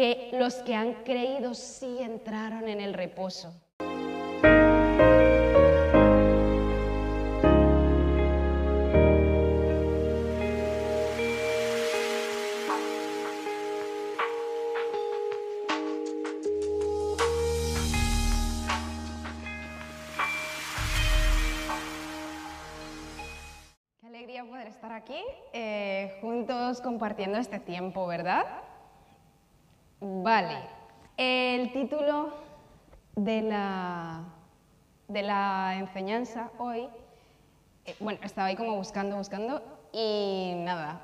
que los que han creído sí entraron en el reposo. Qué alegría poder estar aquí eh, juntos compartiendo este tiempo, ¿verdad? Vale. El título de la, de la enseñanza hoy, eh, bueno, estaba ahí como buscando, buscando y nada.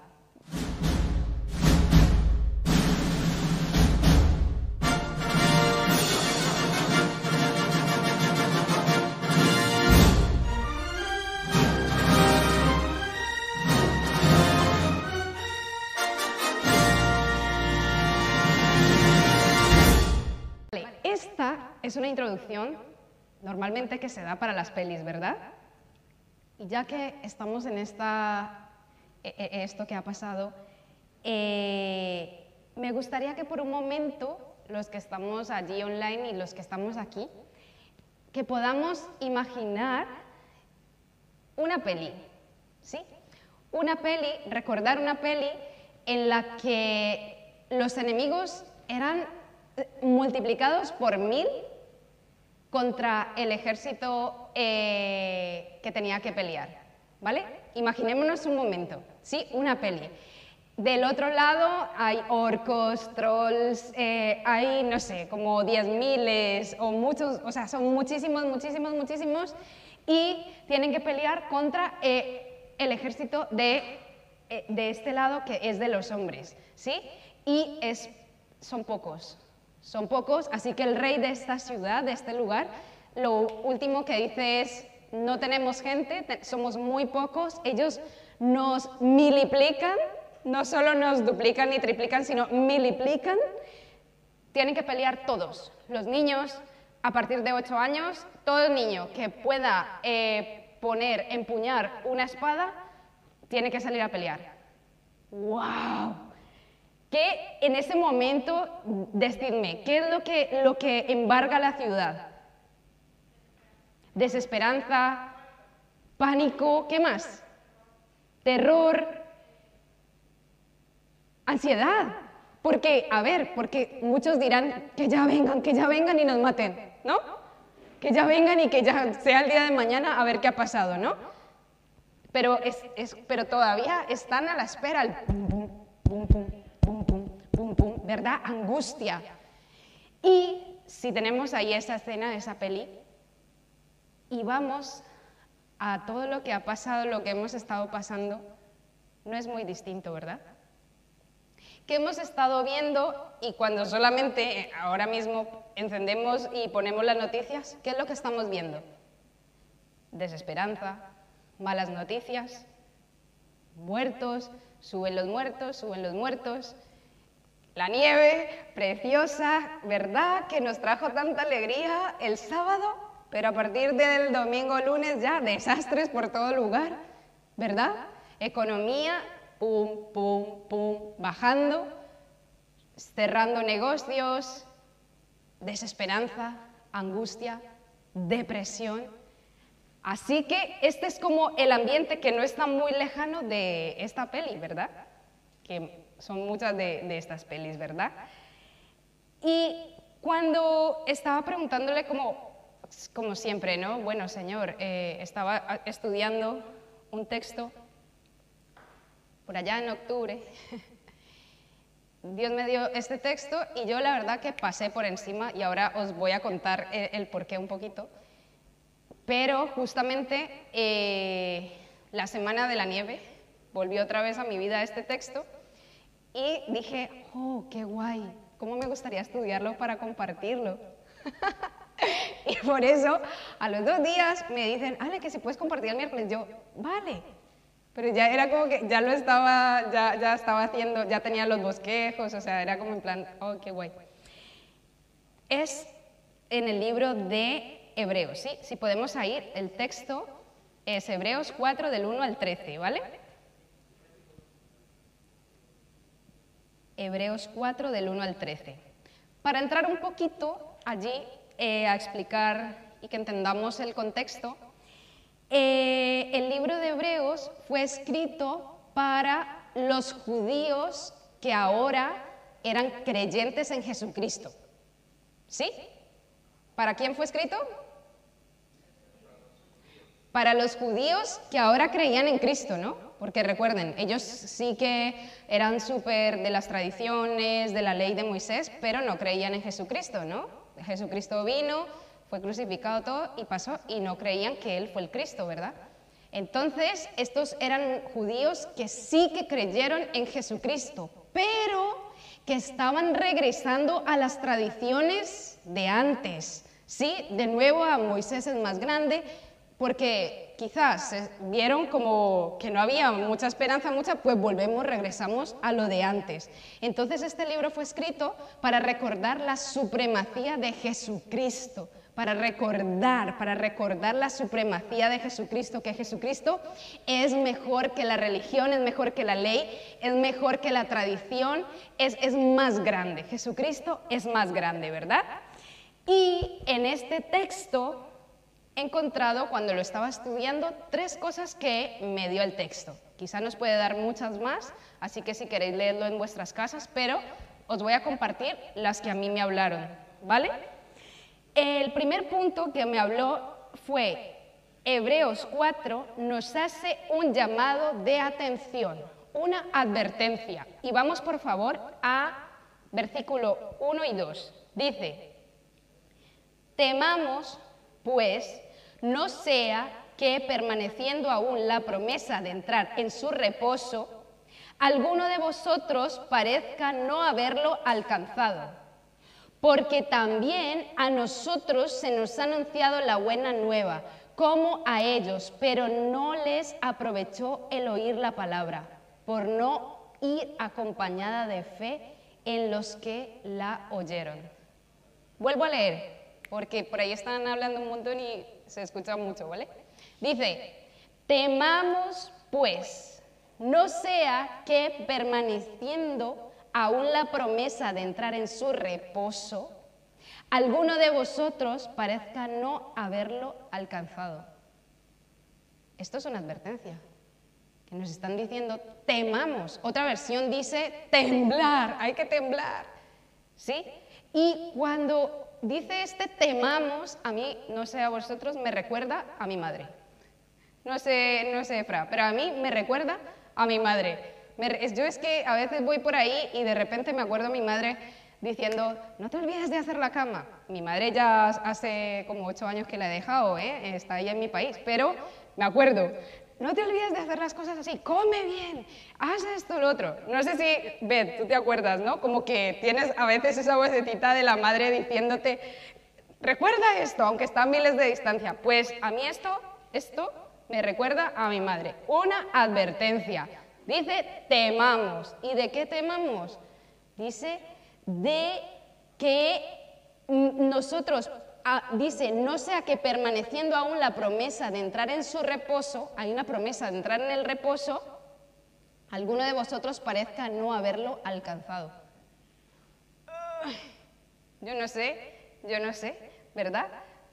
Es una introducción normalmente que se da para las pelis, ¿verdad? Y ya que estamos en esta, e- e- esto que ha pasado, eh, me gustaría que por un momento, los que estamos allí online y los que estamos aquí, que podamos imaginar una peli, ¿sí? Una peli, recordar una peli en la que los enemigos eran eh, multiplicados por mil contra el ejército eh, que tenía que pelear, ¿vale? Imaginémonos un momento, ¿sí? Una peli. Del otro lado hay orcos, trolls, eh, hay, no sé, como diez miles o muchos, o sea, son muchísimos, muchísimos, muchísimos, y tienen que pelear contra eh, el ejército de, de este lado que es de los hombres, ¿sí? Y es, son pocos, son pocos, así que el rey de esta ciudad, de este lugar, lo último que dice es, no tenemos gente, te- somos muy pocos, ellos nos miliplican, no solo nos duplican ni triplican, sino miliplican, tienen que pelear todos, los niños a partir de 8 años, todo niño que pueda eh, poner, empuñar una espada, tiene que salir a pelear. ¡Wow! ¿Qué en ese momento, decidme, qué es lo que, lo que embarga la ciudad? Desesperanza, pánico, ¿qué más? Terror, ansiedad. Porque, a ver, porque muchos dirán que ya vengan, que ya vengan y nos maten, ¿no? Que ya vengan y que ya sea el día de mañana a ver qué ha pasado, ¿no? Pero, es, es, pero todavía están a la espera. El pum, pum, pum, ¿verdad? Angustia. Y si tenemos ahí esa escena, esa peli, y vamos a todo lo que ha pasado, lo que hemos estado pasando, no es muy distinto, ¿verdad? Que hemos estado viendo y cuando solamente ahora mismo encendemos y ponemos las noticias, ¿qué es lo que estamos viendo? Desesperanza, malas noticias, muertos, suben los muertos, suben los muertos. La nieve preciosa, ¿verdad? Que nos trajo tanta alegría el sábado, pero a partir del domingo, lunes ya desastres por todo lugar, ¿verdad? Economía, pum, pum, pum, bajando, cerrando negocios, desesperanza, angustia, depresión. Así que este es como el ambiente que no está muy lejano de esta peli, ¿verdad? Que son muchas de, de estas pelis, ¿verdad? Y cuando estaba preguntándole como, como siempre, ¿no? Bueno, señor, eh, estaba estudiando un texto por allá en octubre. Dios me dio este texto y yo la verdad que pasé por encima y ahora os voy a contar el, el porqué un poquito. Pero justamente eh, la semana de la nieve volvió otra vez a mi vida este texto y dije, oh, qué guay, cómo me gustaría estudiarlo para compartirlo. y por eso a los dos días me dicen, Ale, que si puedes compartir el miércoles, yo, vale. Pero ya era como que ya lo estaba, ya, ya estaba haciendo, ya tenía los bosquejos, o sea, era como en plan, oh, qué guay. Es en el libro de Hebreos, ¿sí? Si podemos ir, el texto es Hebreos 4 del 1 al 13, ¿vale? Hebreos 4 del 1 al 13. Para entrar un poquito allí eh, a explicar y que entendamos el contexto, eh, el libro de Hebreos fue escrito para los judíos que ahora eran creyentes en Jesucristo. ¿Sí? ¿Para quién fue escrito? Para los judíos que ahora creían en Cristo, ¿no? Porque recuerden, ellos sí que eran súper de las tradiciones, de la ley de Moisés, pero no creían en Jesucristo, ¿no? Jesucristo vino, fue crucificado todo y pasó y no creían que Él fue el Cristo, ¿verdad? Entonces, estos eran judíos que sí que creyeron en Jesucristo, pero que estaban regresando a las tradiciones de antes. Sí, de nuevo a Moisés es más grande, porque quizás vieron como que no había mucha esperanza, mucha, pues volvemos, regresamos a lo de antes. Entonces este libro fue escrito para recordar la supremacía de Jesucristo, para recordar, para recordar la supremacía de Jesucristo, que Jesucristo es mejor que la religión, es mejor que la ley, es mejor que la tradición, es, es más grande. Jesucristo es más grande, ¿verdad? Y en este texto he encontrado, cuando lo estaba estudiando, tres cosas que me dio el texto. Quizá nos puede dar muchas más, así que si queréis leerlo en vuestras casas, pero os voy a compartir las que a mí me hablaron, ¿vale? El primer punto que me habló fue Hebreos 4 nos hace un llamado de atención, una advertencia. Y vamos por favor a versículo 1 y 2. Dice, temamos pues no sea que permaneciendo aún la promesa de entrar en su reposo, alguno de vosotros parezca no haberlo alcanzado porque también a nosotros se nos ha anunciado la buena nueva, como a ellos, pero no les aprovechó el oír la palabra, por no ir acompañada de fe en los que la oyeron. Vuelvo a leer, porque por ahí están hablando un montón y se escucha mucho, ¿vale? Dice, temamos pues, no sea que permaneciendo aún la promesa de entrar en su reposo, alguno de vosotros parezca no haberlo alcanzado. Esto es una advertencia, que nos están diciendo, temamos. Otra versión dice, temblar, hay que temblar. ¿Sí? Y cuando dice este temamos, a mí, no sé a vosotros, me recuerda a mi madre. No sé, no sé, Fra, pero a mí me recuerda a mi madre yo es que a veces voy por ahí y de repente me acuerdo a mi madre diciendo, no te olvides de hacer la cama. Mi madre ya hace como ocho años que la he dejado, ¿eh? está ahí en mi país, pero me acuerdo, no te olvides de hacer las cosas así, come bien, haz esto, lo otro. No sé si, Beth, tú te acuerdas, ¿no? Como que tienes a veces esa vocecita de la madre diciéndote, recuerda esto, aunque está a miles de distancia. Pues a mí esto, esto me recuerda a mi madre. Una advertencia. Dice, temamos. ¿Y de qué temamos? Dice, de que nosotros, ah, dice, no sea que permaneciendo aún la promesa de entrar en su reposo, hay una promesa de entrar en el reposo, alguno de vosotros parezca no haberlo alcanzado. Yo no sé, yo no sé, ¿verdad?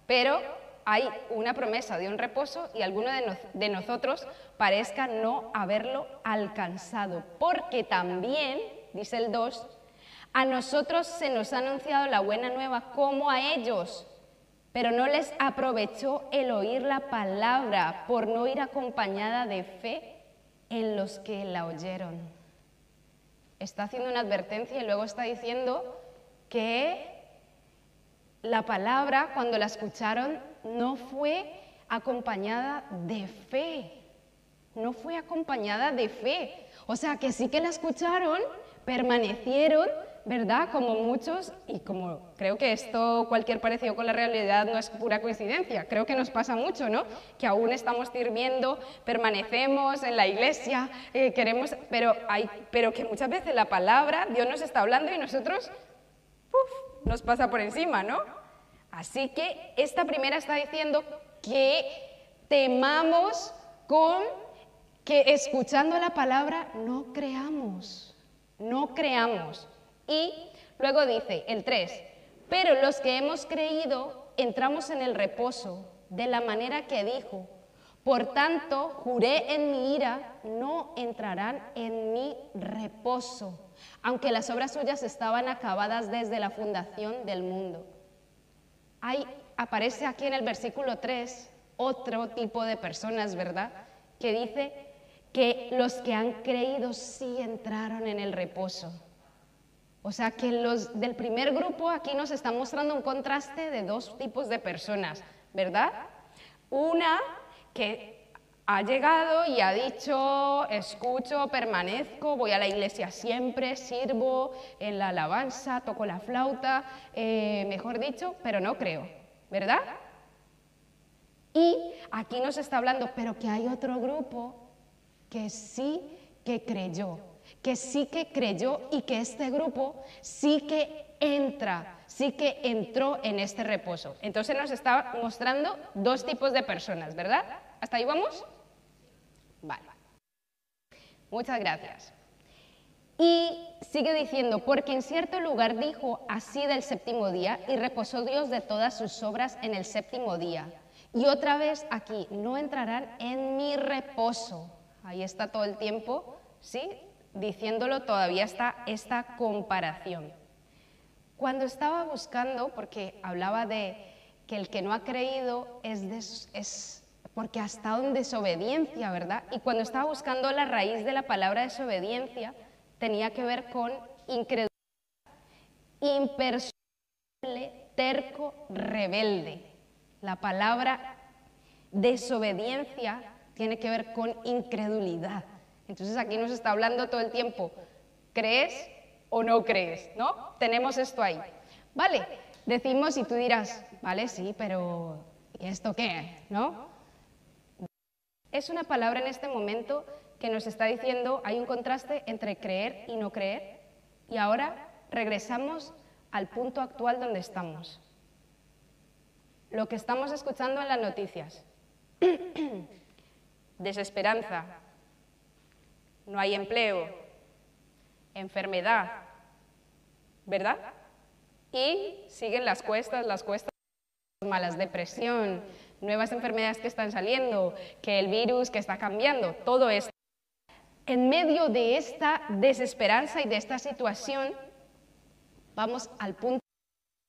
Pero hay una promesa de un reposo y alguno de, nosotros parezca no haberlo alcanzado, porque también, dice el 2, a nosotros se nos ha anunciado la buena nueva como a ellos, pero no les aprovechó el oír la palabra por no ir acompañada de fe en los que la oyeron. Está haciendo una advertencia y luego está diciendo que la palabra, cuando la escucharon, no fue acompañada de fe. No fue acompañada de fe. O sea, que sí que la escucharon, permanecieron, ¿verdad? Como muchos, y como creo que esto, cualquier parecido con la realidad no es pura coincidencia, creo que nos pasa mucho, ¿no? Que aún estamos sirviendo, permanecemos en la iglesia, eh, queremos, pero, hay, pero que muchas veces la palabra, Dios nos está hablando y nosotros, uf, nos pasa por encima, ¿no? Así que esta primera está diciendo que temamos con que escuchando la palabra no creamos. no creamos. Y luego dice el 3, pero los que hemos creído entramos en el reposo de la manera que dijo. Por tanto, juré en mi ira, no entrarán en mi reposo, aunque las obras suyas estaban acabadas desde la fundación del mundo. Hay, aparece aquí en el versículo 3 otro tipo de personas, ¿verdad? Que dice que los que han creído sí entraron en el reposo. O sea que los del primer grupo aquí nos está mostrando un contraste de dos tipos de personas, ¿verdad? Una que ha llegado y ha dicho, escucho, permanezco, voy a la iglesia siempre, sirvo en la alabanza, toco la flauta, eh, mejor dicho, pero no creo, ¿verdad? Y aquí nos está hablando, pero que hay otro grupo que sí que creyó, que sí que creyó y que este grupo sí que entra, sí que entró en este reposo. Entonces nos está mostrando dos tipos de personas, ¿verdad? ¿Hasta ahí vamos? Vale. Muchas gracias. Y sigue diciendo, porque en cierto lugar dijo así del séptimo día y reposó Dios de todas sus obras en el séptimo día. Y otra vez aquí, no entrarán en mi reposo. Ahí está todo el tiempo, ¿sí? Diciéndolo todavía está esta comparación. Cuando estaba buscando, porque hablaba de que el que no ha creído es, porque ha estado en desobediencia, ¿verdad? Y cuando estaba buscando la raíz de la palabra desobediencia, tenía que ver con incredulidad, impersonable, terco, rebelde. La palabra desobediencia tiene que ver con incredulidad. Entonces aquí nos está hablando todo el tiempo, ¿crees o no crees? ¿No? Tenemos esto ahí. Vale, decimos y tú dirás, vale, sí, pero ¿y esto qué? ¿No? Es una palabra en este momento que nos está diciendo hay un contraste entre creer y no creer. Y ahora regresamos al punto actual donde estamos. Lo que estamos escuchando en las noticias. Desesperanza, no hay empleo, enfermedad, ¿verdad? Y siguen las cuestas, las cuestas malas, depresión, nuevas enfermedades que están saliendo, que el virus que está cambiando, todo esto. En medio de esta desesperanza y de esta situación, vamos al punto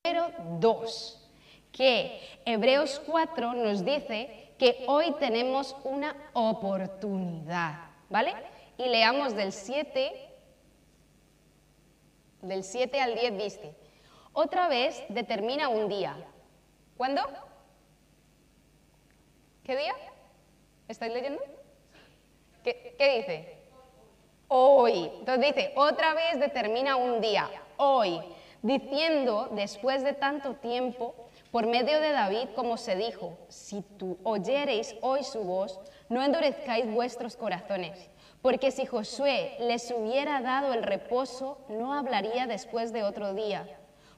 número dos, que Hebreos 4 nos dice que hoy tenemos una oportunidad, ¿vale? Y leamos del 7, del 7 al 10 dice, otra vez determina un día. ¿Cuándo? ¿Qué día? ¿Estáis leyendo? ¿Qué, ¿Qué, dice? Hoy. Entonces dice, otra vez determina un día, hoy, diciendo, después de tanto tiempo, por medio de David, como se dijo, si tú oyereis hoy su voz, no endurezcáis vuestros corazones, porque si Josué les hubiera dado el reposo, no hablaría después de otro día.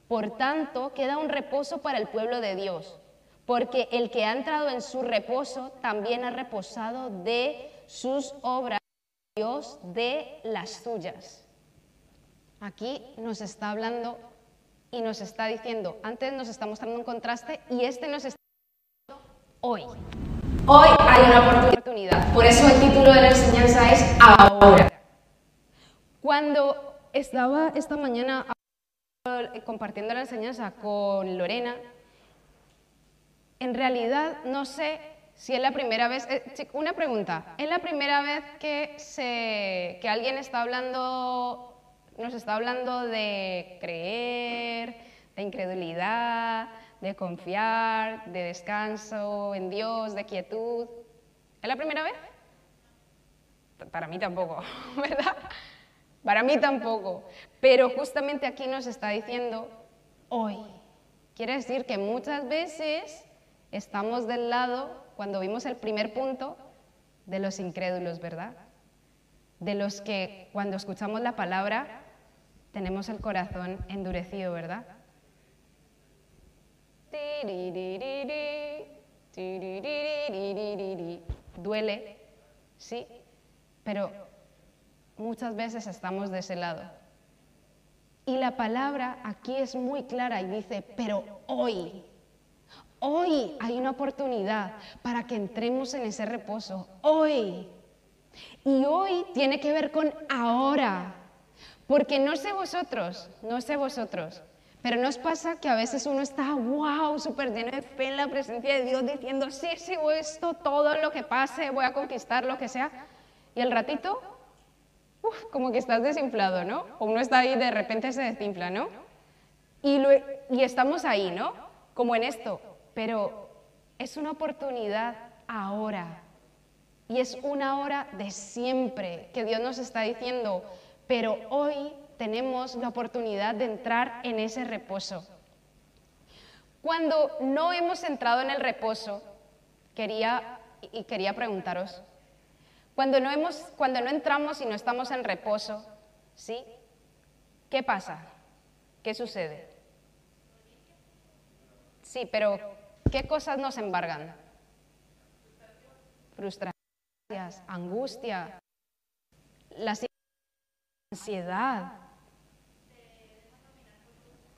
Por tanto, queda un reposo para el pueblo de Dios, porque el que ha entrado en su reposo también ha reposado de sus obras, Dios de las suyas. Aquí nos está hablando y nos está diciendo, antes nos está mostrando un contraste y este nos está hoy. Hoy hay una oportunidad. Por eso el título de la enseñanza es ahora. Cuando estaba esta mañana compartiendo la enseñanza con Lorena, en realidad no sé si es la primera vez, eh, una pregunta, ¿es la primera vez que, se, que alguien está hablando nos está hablando de creer, de incredulidad, de confiar, de descanso en Dios, de quietud. ¿Es la primera vez? Para mí tampoco, ¿verdad? Para mí tampoco. Pero justamente aquí nos está diciendo hoy. Quiere decir que muchas veces estamos del lado, cuando vimos el primer punto, de los incrédulos, ¿verdad? De los que cuando escuchamos la palabra tenemos el corazón endurecido, ¿verdad? Duele, sí, pero muchas veces estamos de ese lado. Y la palabra aquí es muy clara y dice, pero hoy, hoy hay una oportunidad para que entremos en ese reposo. Hoy. Y hoy tiene que ver con ahora. Porque no sé vosotros, no sé vosotros, pero nos pasa que a veces uno está, wow, súper lleno de fe en la presencia de Dios, diciendo, sí, sí, esto, todo lo que pase, voy a conquistar lo que sea. Y el ratito, uf, como que estás desinflado, ¿no? O uno está ahí y de repente se desinfla, ¿no? Y, y estamos ahí, ¿no? Como en esto, pero es una oportunidad ahora. Y es una hora de siempre que Dios nos está diciendo, pero hoy tenemos la oportunidad de entrar en ese reposo. Cuando no hemos entrado en el reposo, quería y quería preguntaros, cuando no, hemos, cuando no entramos y no estamos en reposo, ¿sí? ¿Qué pasa? ¿Qué sucede? Sí, pero ¿qué cosas nos embargan? Frustración, angustia, la ansiedad,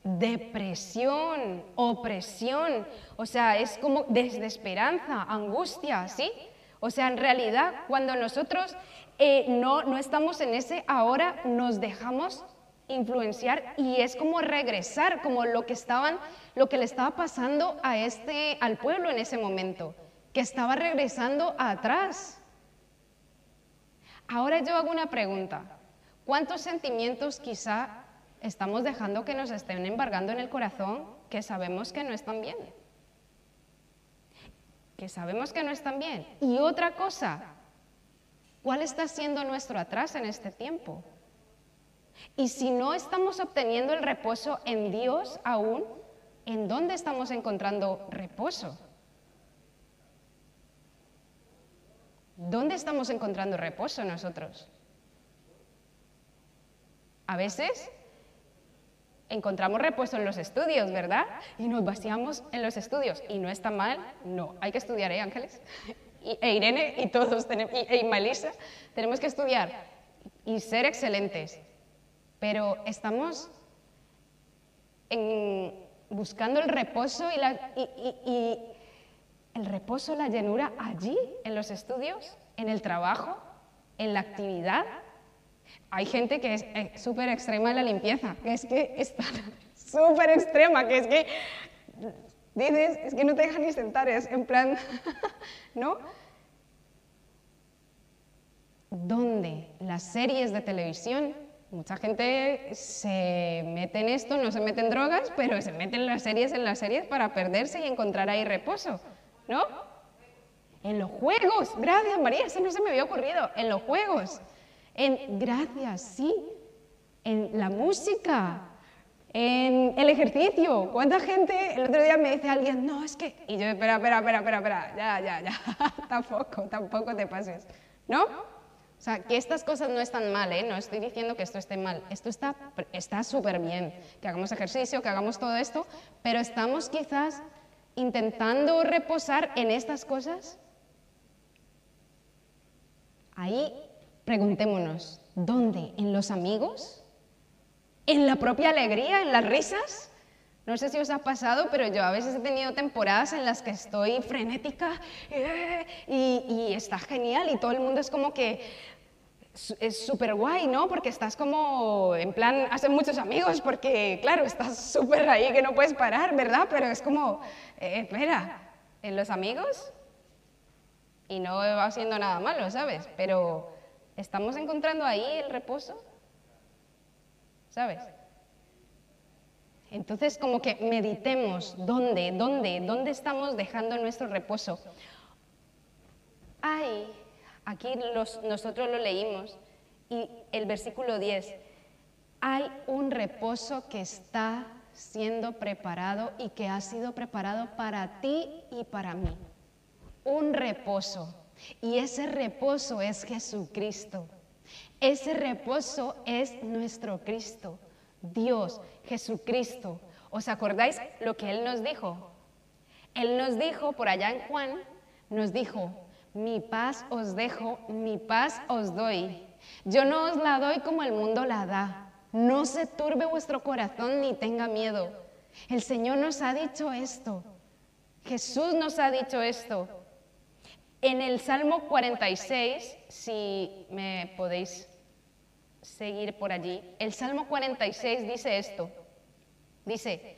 depresión, opresión, o sea, es como desesperanza, angustia, ¿sí? O sea, en realidad, cuando nosotros eh, no, no estamos en ese ahora, nos dejamos influenciar y es como regresar, como lo que estaban, lo que le estaba pasando a este, al pueblo en ese momento, que estaba regresando atrás. Ahora yo hago una pregunta. ¿Cuántos sentimientos quizá estamos dejando que nos estén embargando en el corazón que sabemos que no están bien? Que sabemos que no están bien. Y otra cosa, ¿cuál está siendo nuestro atrás en este tiempo? Y si no estamos obteniendo el reposo en Dios aún, ¿en dónde estamos encontrando reposo? ¿Dónde estamos encontrando reposo nosotros? A veces encontramos repuesto en los estudios, ¿verdad? Y nos vaciamos en los estudios. Y no está mal, no. Hay que estudiar, ¿eh, Ángeles? Y, e Irene y todos, tenemos, y, e Malisa, tenemos que estudiar y ser excelentes. Pero estamos buscando el reposo y, y el reposo, la llenura allí, en los estudios, en el trabajo, en la actividad hay gente que es eh, súper extrema en la limpieza, que es que está súper extrema, que es que dices, es que no te dejan ni sentar, es en plan, ¿no? ¿Dónde? Las series de televisión. Mucha gente se mete en esto, no se mete en drogas, pero se mete en las series, en las series para perderse y encontrar ahí reposo, ¿no? En los juegos, gracias María, eso no se me había ocurrido, en los juegos en gracias, sí, en la música, en el ejercicio. ¿Cuánta gente, el otro día me dice alguien, no, es que, y yo, espera, espera, espera, espera, espera, ya, ya, ya, tampoco, tampoco te pases, ¿no? O sea, que estas cosas no están mal, ¿eh? No estoy diciendo que esto esté mal, esto está súper bien, que hagamos ejercicio, que hagamos todo esto, pero estamos quizás intentando reposar en estas cosas. Ahí Preguntémonos, ¿dónde? ¿En los amigos? ¿En la propia alegría? ¿En las risas? No sé si os ha pasado, pero yo a veces he tenido temporadas en las que estoy frenética eh, y, está genial y todo el mundo es como que es súper guay, ¿no? Porque estás como, en plan, haces muchos amigos porque, claro, estás súper ahí que no puedes parar, ¿verdad? Pero es como, eh, espera, ¿en los amigos? Y no va haciendo nada malo, ¿sabes? Pero ¿Estamos encontrando ahí el reposo? ¿Sabes? Entonces, como que meditemos dónde, dónde, dónde estamos dejando nuestro reposo. Hay, aquí nosotros lo leímos, y el versículo 10, hay un reposo que está siendo preparado y que ha sido preparado para ti y para mí. Un reposo. Y ese reposo es Jesucristo. Ese reposo es nuestro Cristo, Dios, Jesucristo. ¿Os acordáis lo que Él nos dijo? Él nos dijo, por allá en Juan, nos dijo, mi paz os dejo, mi paz os doy. Yo no os la doy como el mundo la da. No se turbe vuestro corazón ni tenga miedo. El Señor nos ha dicho esto. Jesús nos ha dicho esto. En el Salmo 46, si me podéis seguir por allí, el Salmo 46 dice esto. Dice,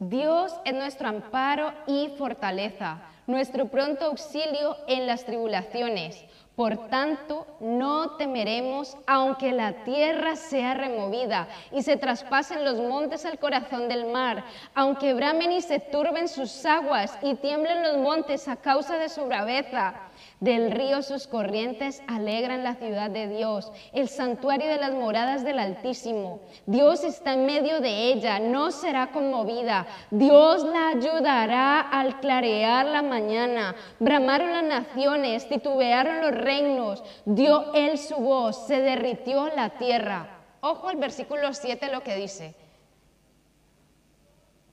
Dios es nuestro amparo y fortaleza, nuestro pronto auxilio en las tribulaciones. Por tanto, no temeremos aunque la tierra sea removida y se traspasen los montes al corazón del mar, aunque bramen y se turben sus aguas y tiemblen los montes a causa de su braveza. Del río sus corrientes alegran la ciudad de Dios, el santuario de las moradas del Altísimo. Dios está en medio de ella, no será conmovida. Dios la ayudará al clarear la mañana. Bramaron las naciones, titubearon los reinos. Dio él su voz, se derritió la tierra. Ojo al versículo 7 lo que dice.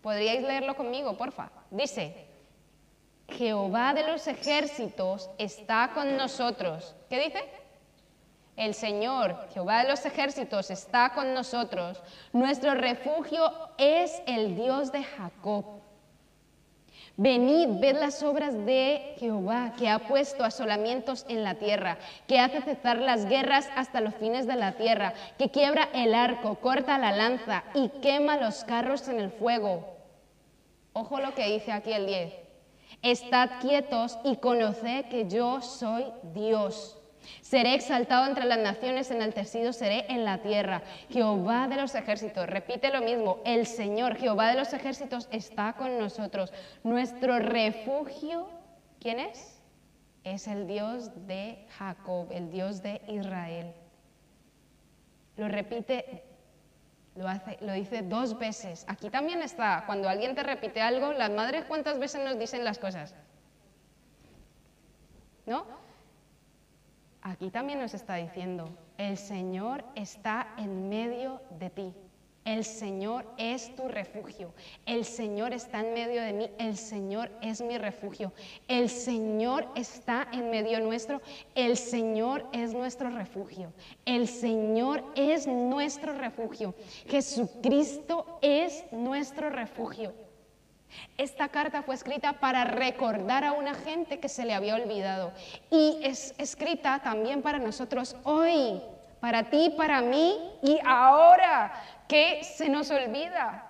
¿Podríais leerlo conmigo, porfa? Dice, Jehová de los ejércitos está con nosotros. ¿Qué dice? El Señor, Jehová de los ejércitos, está con nosotros. Nuestro refugio es el Dios de Jacob. Venid, ved las obras de Jehová, que ha puesto asolamientos en la tierra, que hace cesar las guerras hasta los fines de la tierra, que quiebra el arco, corta la lanza y quema los carros en el fuego. Ojo lo que dice aquí el 10. Estad quietos y conoced que yo soy Dios. Seré exaltado entre las naciones, enaltecido seré en la tierra. Jehová de los ejércitos, repite lo mismo, el Señor, Jehová de los ejércitos está con nosotros. Nuestro refugio, ¿quién es? Es el Dios de Jacob, el Dios de Israel. Lo repite lo, hace, lo dice dos veces. Aquí también está, cuando alguien te repite algo, las madres cuántas veces nos dicen las cosas. ¿No? Aquí también nos está diciendo, el Señor está en medio de ti. El Señor es tu refugio. El Señor está en medio de mí. El Señor es mi refugio. El Señor está en medio nuestro. El Señor es nuestro refugio. El Señor es nuestro refugio. Jesucristo es nuestro refugio. Esta carta fue escrita para recordar a una gente que se le había olvidado y es escrita también para nosotros hoy, para ti, para mí y ahora que se nos olvida.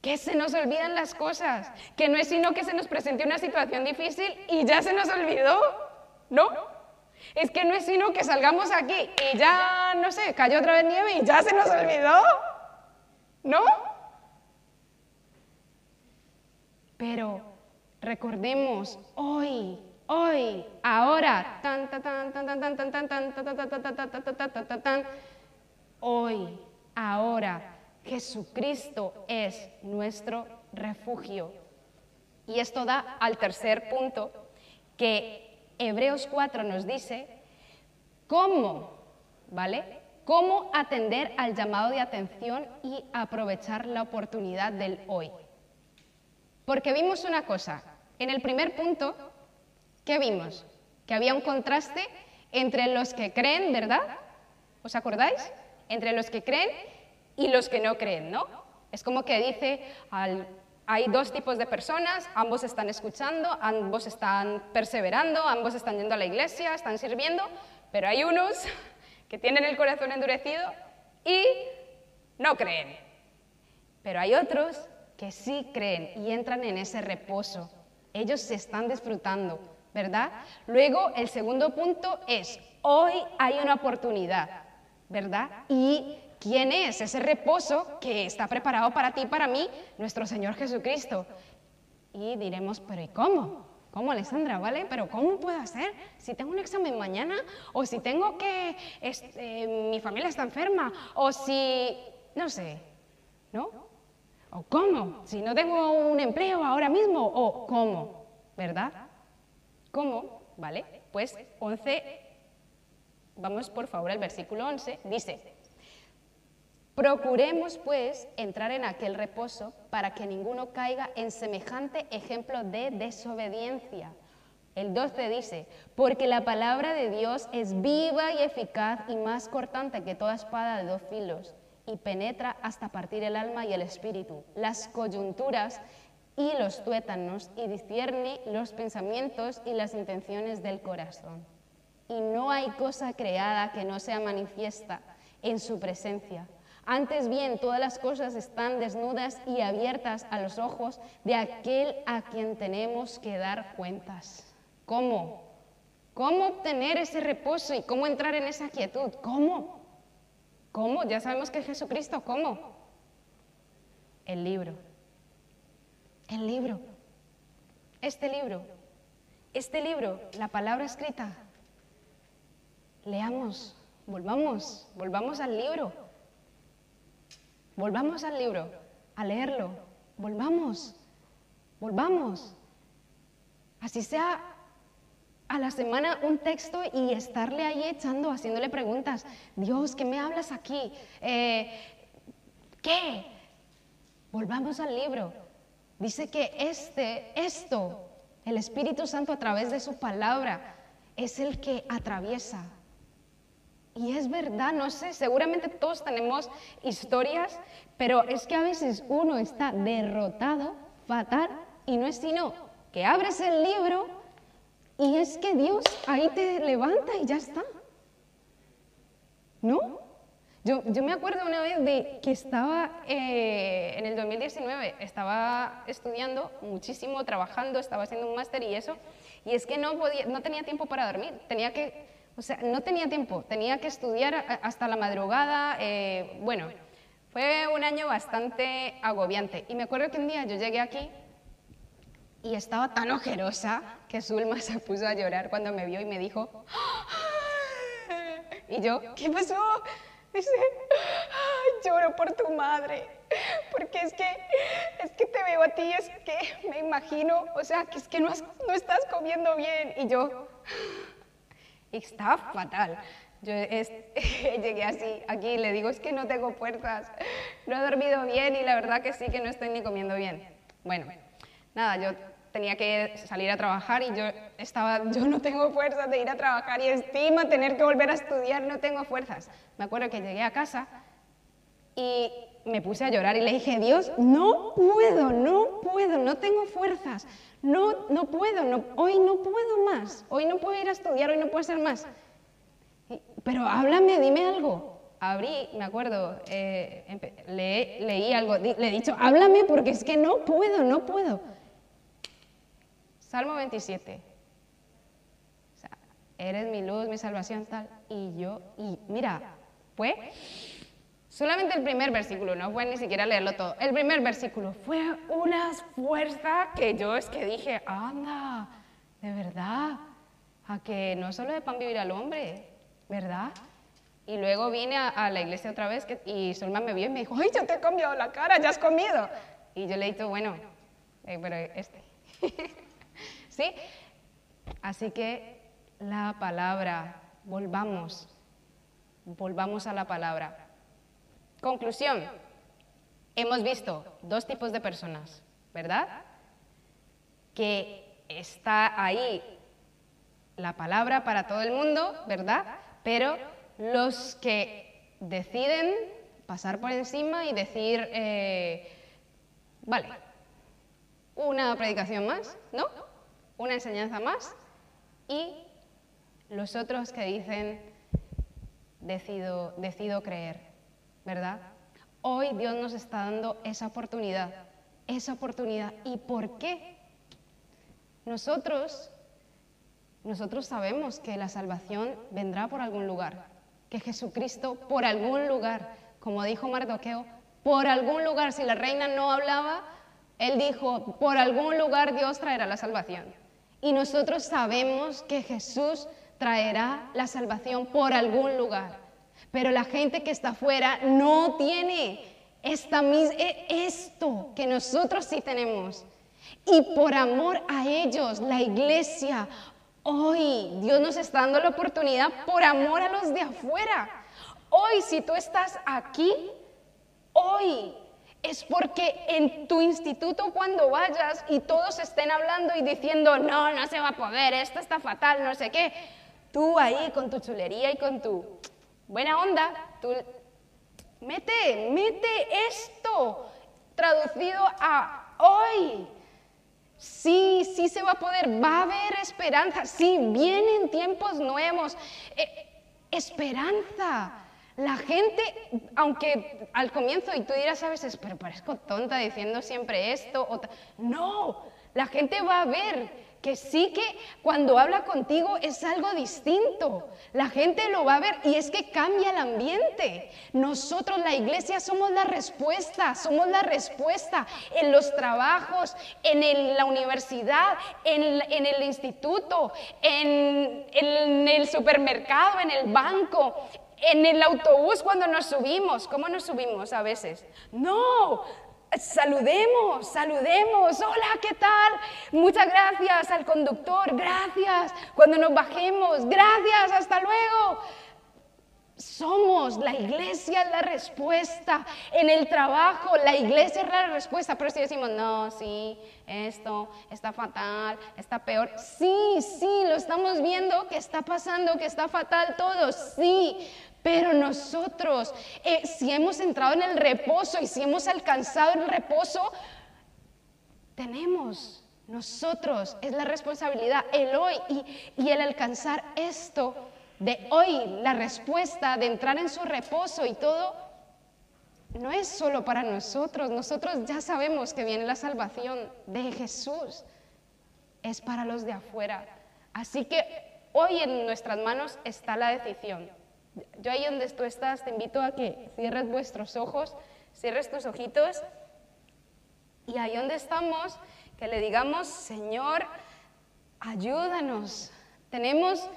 Que se nos olvidan las cosas, que no es sino que se nos presente una situación difícil y ya se nos olvidó, ¿no? Es que no es sino que salgamos aquí y ya, no sé, cayó otra vez nieve y ya se nos olvidó, ¿no? Pero recordemos hoy, hoy, ahora, tan, tan, tan, tan, tan, tan, tan, tan, tan, tan, tan, tan, tan, hoy, ahora. Jesucristo es nuestro refugio. Y esto da al tercer punto que Hebreos 4 nos dice cómo, ¿vale? Cómo atender al llamado de atención y aprovechar la oportunidad del hoy. Porque vimos una cosa, en el primer punto, ¿qué vimos? Que había un contraste entre los que creen, ¿verdad? ¿Os acordáis? Entre los que creen y los que no creen, ¿no? Es como que dice, hay dos tipos de personas, ambos están escuchando, ambos están perseverando, ambos están yendo a la iglesia, están sirviendo, pero hay unos que tienen el corazón endurecido y no creen. Pero hay otros que sí creen y entran en ese reposo. Ellos se están disfrutando, ¿verdad? Luego, el segundo punto es, hoy hay una oportunidad, ¿verdad? Y ¿Quién es ese reposo que está preparado para ti y para mí? Nuestro Señor Jesucristo. Y diremos, pero ¿y cómo? ¿Cómo, Alessandra? ¿Vale? Pero ¿cómo puedo hacer? Si tengo un examen mañana, o si tengo que, este, mi familia está enferma, o si, no sé, ¿no? ¿O cómo? Si no tengo un empleo ahora mismo, o cómo, ¿verdad? ¿Cómo? ¿Vale? Pues 11, vamos por favor al versículo 11, dice, Procuremos, pues, entrar en aquel reposo para que ninguno caiga en semejante ejemplo de desobediencia. El 12 dice, porque la palabra de Dios es viva y eficaz y más cortante que toda espada de dos filos, y penetra hasta partir el alma y el espíritu, las coyunturas y los tuétanos y discierne los pensamientos y las intenciones del corazón. Y no hay cosa creada que no sea manifiesta en su presencia. Antes bien, todas las cosas están desnudas y abiertas a los ojos de aquel a quien tenemos que dar cuentas. ¿Cómo? ¿Cómo obtener ese reposo y cómo entrar en esa quietud? ¿Cómo? ¿Cómo? Ya sabemos que es Jesucristo. ¿Cómo? El libro. El libro. Este libro. Este libro, la palabra escrita. Leamos, volvamos, volvamos al libro. Volvamos al libro, a leerlo. Volvamos, volvamos. Así sea a la semana un texto y estarle ahí echando, haciéndole preguntas. Dios, ¿qué me hablas aquí? Eh, ¿Qué? Volvamos al libro. Dice que este, esto, el Espíritu Santo a través de su palabra, es el que atraviesa. Y es verdad, no sé, seguramente todos tenemos historias, pero es que a veces uno está derrotado, fatal, y no es sino que abres el libro y es que Dios ahí te levanta y ya está. ¿No? Yo, yo me acuerdo una vez de que estaba eh, en el 2019, estaba estudiando muchísimo, trabajando, estaba haciendo un máster y eso, y es que no, podía, no tenía tiempo para dormir, tenía que, o sea, no tenía tiempo, tenía que estudiar hasta la madrugada, eh, bueno, fue un año bastante agobiante. Y me acuerdo que un día yo llegué aquí y estaba tan ojerosa que Zulma se puso a llorar cuando me vio y me dijo, y yo, ¿qué pasó? Dice, lloro por tu madre, porque es que, es que te veo a ti, es que me imagino, o sea, que es que no, no estás comiendo bien. Y yo, y está fatal. Yo llegué así, aquí, le digo, es que no tengo fuerzas, no he dormido bien y la verdad que sí que no estoy ni comiendo bien. Bueno, nada, yo tenía que salir a trabajar y yo estaba, yo no tengo fuerzas de ir a trabajar y estima tener que volver a estudiar, no tengo fuerzas. Me acuerdo que llegué a casa y me puse a llorar y le dije, Dios, no puedo, no puedo, no tengo fuerzas, no, no puedo, no, hoy no puedo más, hoy no puedo ir a estudiar, hoy no puedo hacer más. pero háblame, dime algo. Abrí, me acuerdo, eh, leí algo, le he dicho, háblame porque es que no puedo, no puedo. Salmo 27. O sea, eres mi luz, mi salvación, tal. Y yo, y mira, fue solamente el primer versículo, no fue ni siquiera leerlo todo. El primer versículo fue una fuerza que yo es que dije, anda, de verdad, a que no solo de pan vivir al hombre, ¿verdad? Y luego vine a, la iglesia otra vez y Solma me vio y me dijo, ay, yo te he cambiado la cara, ya has comido. Y yo le dije, bueno, eh, pero este. ¿Sí? Así que la palabra, volvamos, volvamos a la palabra. Conclusión, hemos visto dos tipos de personas, ¿verdad? Que está ahí la palabra para todo el mundo, ¿verdad? Pero los que deciden pasar por encima y decir, eh, vale, una predicación más, ¿no? Una enseñanza más y los otros que dicen, decido, decido creer, ¿verdad? Hoy Dios nos está dando esa oportunidad, esa oportunidad. ¿Y por qué? Nosotros, nosotros sabemos que la salvación vendrá por algún lugar, que Jesucristo por algún lugar, como dijo Mardoqueo, por algún lugar, si la reina no hablaba, él dijo, por algún lugar Dios traerá la salvación. Y nosotros sabemos que Jesús traerá la salvación por algún lugar. Pero la gente que está afuera no tiene esta, e, esto que nosotros sí tenemos. Y por amor a ellos, la iglesia, hoy Dios nos está dando la oportunidad por amor a los de afuera. Hoy si tú estás aquí, hoy es porque en tu instituto cuando vayas y todos estén hablando y diciendo, no, no se va a poder, esto está fatal, no sé qué, tú ahí con tu chulería y con tu buena onda, tú Mete, mete esto traducido a hoy. Sí, sí se va a poder, va a haber esperanza, sí, vienen tiempos nuevos. Eh, esperanza. La gente, aunque al comienzo, y tú dirás a veces, pero parezco tonta diciendo siempre esto, no, la gente va a ver que sí que cuando habla contigo es algo distinto. La gente lo va a ver y es que cambia el ambiente. Nosotros, la iglesia, somos la respuesta, somos la respuesta en los trabajos, en la universidad, en, el instituto, en el supermercado, en el banco, en el autobús cuando nos subimos. ¿Cómo nos subimos a veces? No, saludemos, saludemos. Hola, ¿qué tal? Muchas gracias al conductor, gracias. Cuando nos bajemos, gracias, hasta luego. La iglesia la respuesta. En el trabajo, la iglesia es la respuesta. Pero si decimos, no, sí, esto está fatal, está peor. Sí, sí, lo estamos viendo que está pasando, que está fatal todo. Sí, pero nosotros, eh, si hemos entrado en el reposo y si hemos alcanzado el reposo, tenemos nosotros, es la responsabilidad, el hoy y el alcanzar esto de hoy, la respuesta de entrar en su reposo y todo, no es solo para nosotros, nosotros ya sabemos que viene la salvación de Jesús, es para los de afuera. Así que hoy en nuestras manos está la decisión yo ahí donde tú estás te invito a que cierres vuestros ojos, cierres tus ojitos y ahí donde estamos, que le digamos, Señor, ayúdanos. Tenemos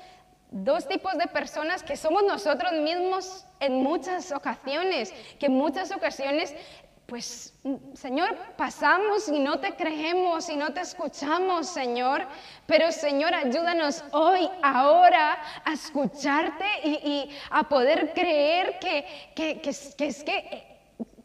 dos tipos de personas que somos nosotros mismos en muchas ocasiones, que en muchas ocasiones pues Señor, pasamos y no te creemos y no te escuchamos, Señor. Pero Señor, ayúdanos hoy, ahora, a escucharte y, a poder creer que, que, que es que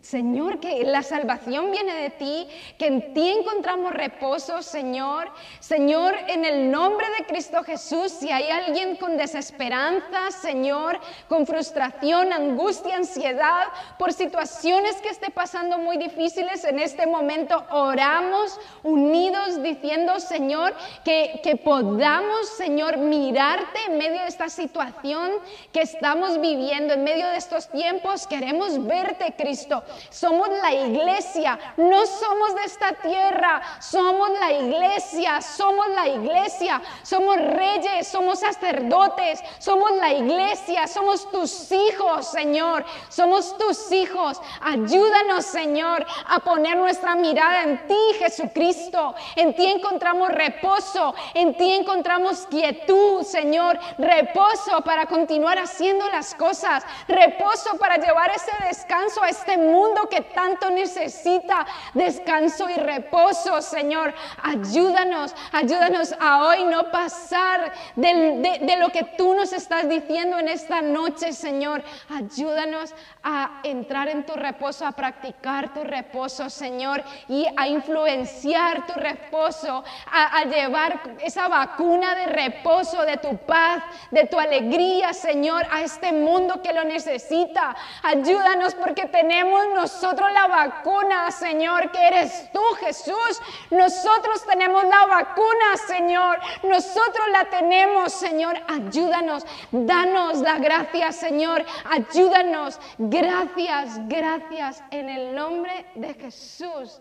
Señor, que la salvación viene de ti, que en ti encontramos reposo, Señor. Señor, en el nombre de Cristo Jesús, si hay alguien con desesperanza, Señor, con frustración, angustia, ansiedad, por situaciones que esté pasando muy difíciles en este momento, oramos unidos diciendo, Señor, que, que podamos, Señor, mirarte en medio de esta situación que estamos viviendo, en medio de estos tiempos. Queremos verte, Cristo. Somos la iglesia, no somos de esta tierra, somos la iglesia, somos la iglesia, somos reyes, somos sacerdotes, somos la iglesia, somos tus hijos, Señor, somos tus hijos. Ayúdanos, Señor, a poner nuestra mirada en ti, Jesucristo. En ti encontramos reposo, en ti encontramos quietud, Señor, reposo para continuar haciendo las cosas, reposo para llevar ese descanso a este mundo que tanto necesita descanso y reposo, Señor. Ayúdanos, ayúdanos a hoy no pasar de, de lo que tú nos estás diciendo en esta noche, Señor. Ayúdanos a entrar en tu reposo, a practicar tu reposo, Señor, y a influenciar tu reposo, a, a, llevar esa vacuna de reposo, de tu paz, de tu alegría, Señor, a este mundo que lo necesita. Ayúdanos porque tenemos nosotros la vacuna, Señor, que eres tú, Jesús. Nosotros tenemos la vacuna, Señor. Nosotros la tenemos, Señor. Ayúdanos, danos la gracia, Señor. Ayúdanos. Gracias, gracias en el nombre de Jesús.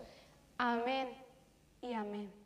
Amén y amén.